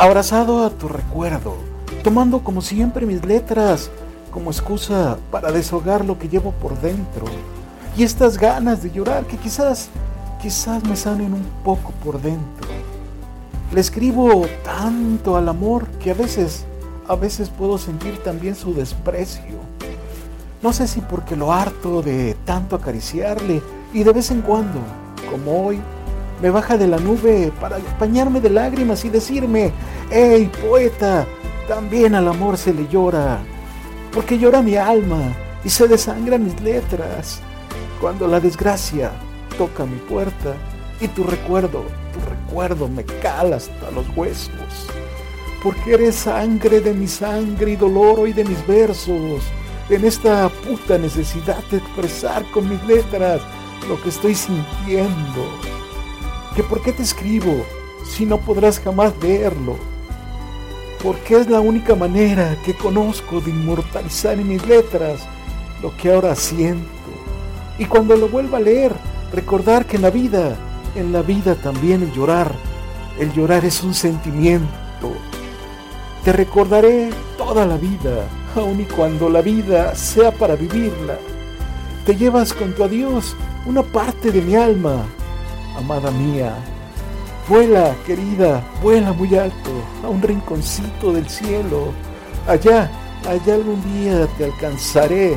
abrazado a tu recuerdo, tomando como siempre mis letras como excusa para deshogar lo que llevo por dentro y estas ganas de llorar que quizás, quizás me sanen un poco por dentro. Le escribo tanto al amor que a veces, a veces puedo sentir también su desprecio. No sé si porque lo harto de tanto acariciarle y de vez en cuando, como hoy, me baja de la nube para bañarme de lágrimas y decirme, hey poeta, también al amor se le llora, porque llora mi alma y se desangran mis letras cuando la desgracia toca mi puerta y tu recuerdo, tu recuerdo me cala hasta los huesos, porque eres sangre de mi sangre y dolor hoy de mis versos en esta puta necesidad de expresar con mis letras lo que estoy sintiendo. Que por qué te escribo si no podrás jamás verlo. Porque es la única manera que conozco de inmortalizar en mis letras lo que ahora siento. Y cuando lo vuelva a leer, recordar que en la vida, en la vida también el llorar, el llorar es un sentimiento. Te recordaré toda la vida aun y cuando la vida sea para vivirla. Te llevas con tu adiós una parte de mi alma, amada mía. Vuela, querida, vuela muy alto, a un rinconcito del cielo. Allá, allá algún día te alcanzaré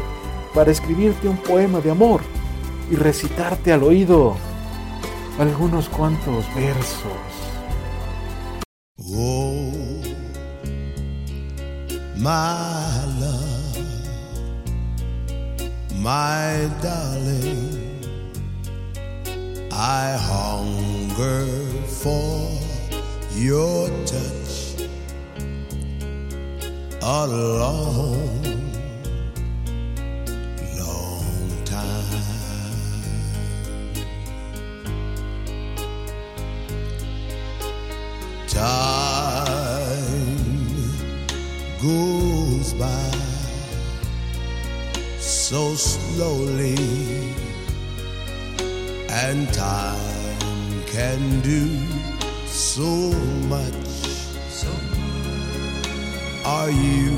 para escribirte un poema de amor y recitarte al oído algunos cuantos versos. Oh, my love, my darling, I hunger for your touch alone. Long time. Time goes by so slowly, and time can do so much. So Are you?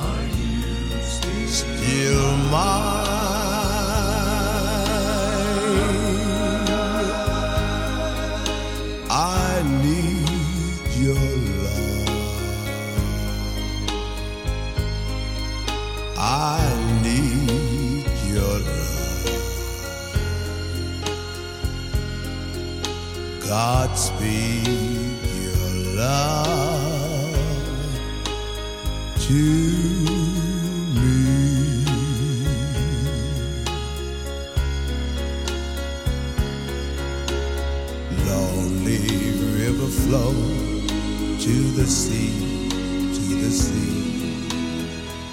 Are you still, mine? Godspeed your love to me. Lonely river flow to the sea, to the sea,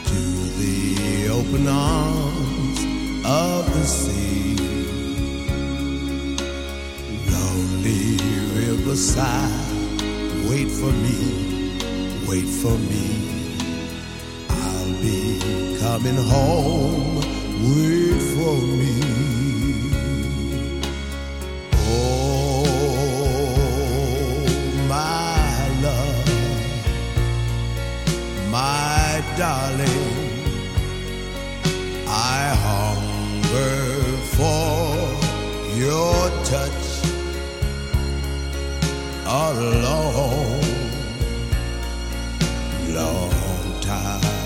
to the open arms of the sea. Riverside, wait for me, wait for me. I'll be coming home, wait for me. Oh, my love, my darling, I hunger for your touch a long, long time.